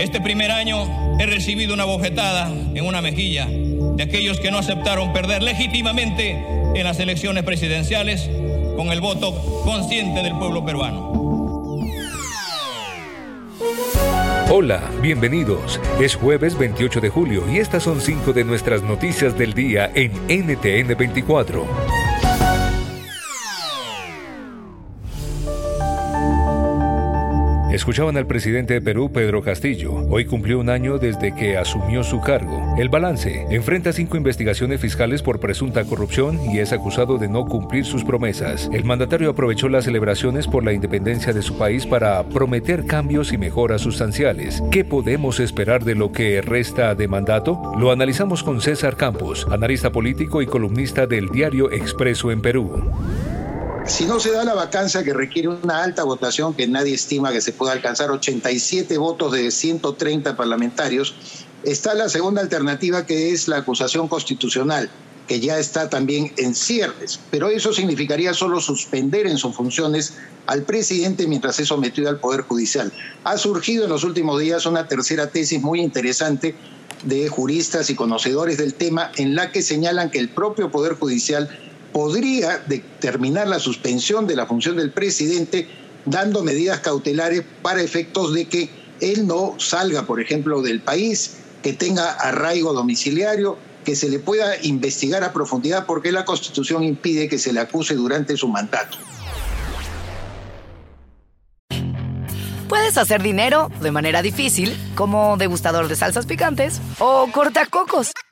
Este primer año he recibido una bofetada en una mejilla de aquellos que no aceptaron perder legítimamente en las elecciones presidenciales con el voto consciente del pueblo peruano. Hola, bienvenidos. Es jueves 28 de julio y estas son cinco de nuestras noticias del día en NTN 24. Escuchaban al presidente de Perú, Pedro Castillo. Hoy cumplió un año desde que asumió su cargo. El balance. Enfrenta cinco investigaciones fiscales por presunta corrupción y es acusado de no cumplir sus promesas. El mandatario aprovechó las celebraciones por la independencia de su país para prometer cambios y mejoras sustanciales. ¿Qué podemos esperar de lo que resta de mandato? Lo analizamos con César Campos, analista político y columnista del diario Expreso en Perú. Si no se da la vacancia que requiere una alta votación que nadie estima que se pueda alcanzar, 87 votos de 130 parlamentarios, está la segunda alternativa que es la acusación constitucional, que ya está también en cierres. Pero eso significaría solo suspender en sus funciones al presidente mientras es sometido al Poder Judicial. Ha surgido en los últimos días una tercera tesis muy interesante de juristas y conocedores del tema en la que señalan que el propio Poder Judicial podría determinar la suspensión de la función del presidente dando medidas cautelares para efectos de que él no salga, por ejemplo, del país, que tenga arraigo domiciliario, que se le pueda investigar a profundidad porque la Constitución impide que se le acuse durante su mandato. Puedes hacer dinero de manera difícil, como degustador de salsas picantes, o cortacocos,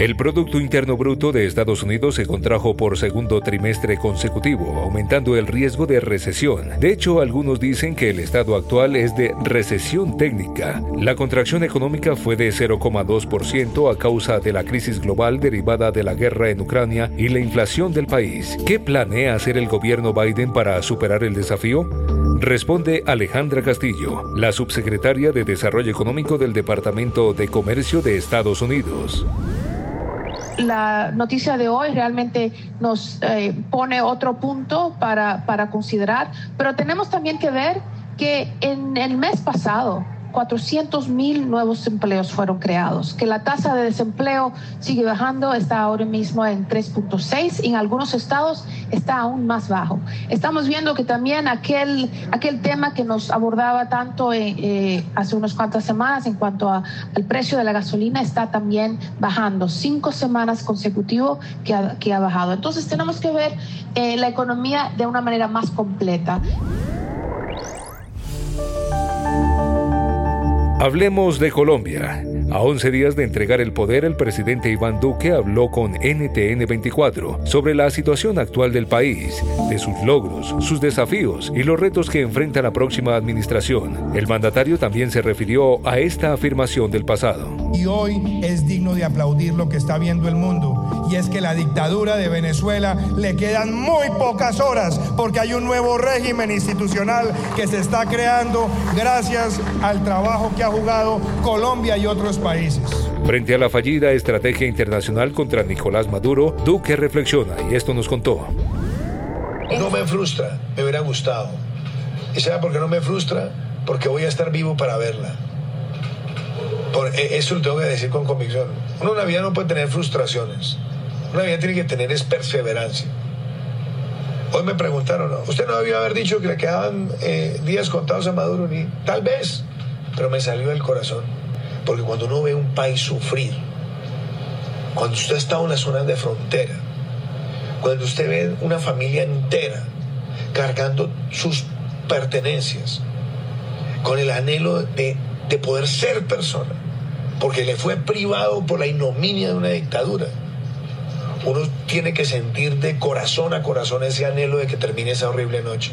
El Producto Interno Bruto de Estados Unidos se contrajo por segundo trimestre consecutivo, aumentando el riesgo de recesión. De hecho, algunos dicen que el estado actual es de recesión técnica. La contracción económica fue de 0,2% a causa de la crisis global derivada de la guerra en Ucrania y la inflación del país. ¿Qué planea hacer el gobierno Biden para superar el desafío? Responde Alejandra Castillo, la subsecretaria de Desarrollo Económico del Departamento de Comercio de Estados Unidos la noticia de hoy realmente nos eh, pone otro punto para, para considerar, pero tenemos también que ver que en el mes pasado 400 mil nuevos empleos fueron creados, que la tasa de desempleo sigue bajando, está ahora mismo en 3.6 y en algunos estados está aún más bajo. Estamos viendo que también aquel, aquel tema que nos abordaba tanto eh, eh, hace unas cuantas semanas en cuanto al precio de la gasolina está también bajando, cinco semanas consecutivas que ha, que ha bajado. Entonces tenemos que ver eh, la economía de una manera más completa. Hablemos de Colombia. A 11 días de entregar el poder, el presidente Iván Duque habló con NTN 24 sobre la situación actual del país, de sus logros, sus desafíos y los retos que enfrenta la próxima administración. El mandatario también se refirió a esta afirmación del pasado. Y hoy es digno de aplaudir lo que está viendo el mundo, y es que la dictadura de Venezuela le quedan muy pocas horas porque hay un nuevo régimen institucional que se está creando gracias al trabajo que ha jugado Colombia y otros países. Frente a la fallida estrategia internacional contra Nicolás Maduro, Duque reflexiona y esto nos contó. No me frustra, me hubiera gustado. ¿Y sabe por qué no me frustra? Porque voy a estar vivo para verla. Por, e, eso lo tengo que decir con convicción. Una vida no puede tener frustraciones. Una vida tiene que tener es perseverancia. Hoy me preguntaron, ¿usted no debía haber dicho que le quedaban eh, días contados a Maduro? Ni, tal vez, pero me salió del corazón. Porque cuando uno ve un país sufrir, cuando usted está en una zona de frontera, cuando usted ve una familia entera cargando sus pertenencias, con el anhelo de, de poder ser persona, porque le fue privado por la ignominia de una dictadura. Uno tiene que sentir de corazón a corazón ese anhelo de que termine esa horrible noche.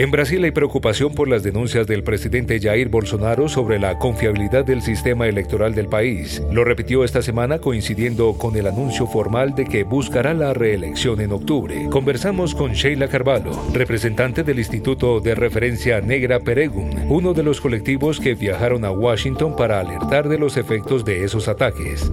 En Brasil hay preocupación por las denuncias del presidente Jair Bolsonaro sobre la confiabilidad del sistema electoral del país. Lo repitió esta semana coincidiendo con el anuncio formal de que buscará la reelección en octubre. Conversamos con Sheila Carvalho, representante del Instituto de Referencia Negra Peregum, uno de los colectivos que viajaron a Washington para alertar de los efectos de esos ataques.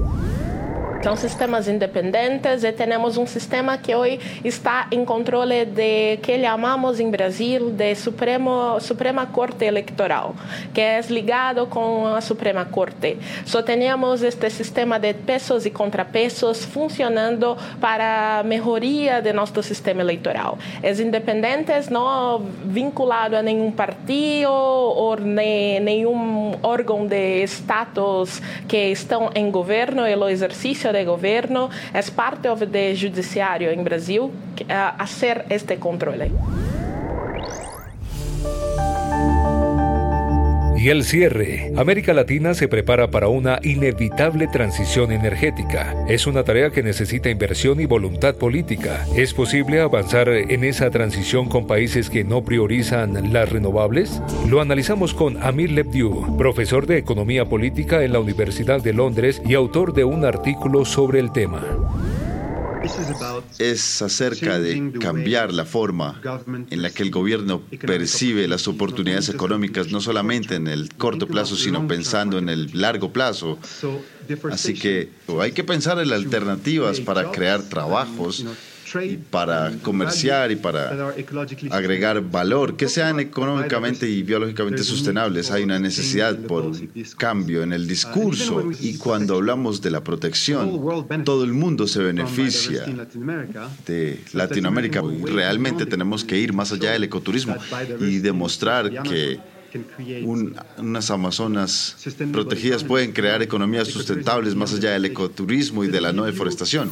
São sistemas independentes e temos um sistema que hoje está em controle de que chamamos em Brasil de Supremo, Suprema Corte Eleitoral, que é ligado com a Suprema Corte. Só temos este sistema de pesos e contrapesos funcionando para a melhoria de nosso sistema eleitoral. Os independentes não vinculados a nenhum partido ou nenhum órgão de status que estão em governo e o exercício de gobierno es parte del judiciario en Brasil uh, hacer este control. Y el cierre. América Latina se prepara para una inevitable transición energética. Es una tarea que necesita inversión y voluntad política. ¿Es posible avanzar en esa transición con países que no priorizan las renovables? Lo analizamos con Amir Lebdiu, profesor de Economía Política en la Universidad de Londres y autor de un artículo sobre el tema es acerca de cambiar la forma en la que el gobierno percibe las oportunidades económicas, no solamente en el corto plazo, sino pensando en el largo plazo. Así que hay que pensar en alternativas para crear trabajos para comerciar y para agregar valor, que sean económicamente y biológicamente sustentables. Hay una necesidad por cambio en el discurso y cuando hablamos de la protección, todo el mundo se beneficia de Latinoamérica. Realmente tenemos que ir más allá del ecoturismo y demostrar que unas Amazonas protegidas pueden crear economías sustentables más allá del ecoturismo y de la no deforestación.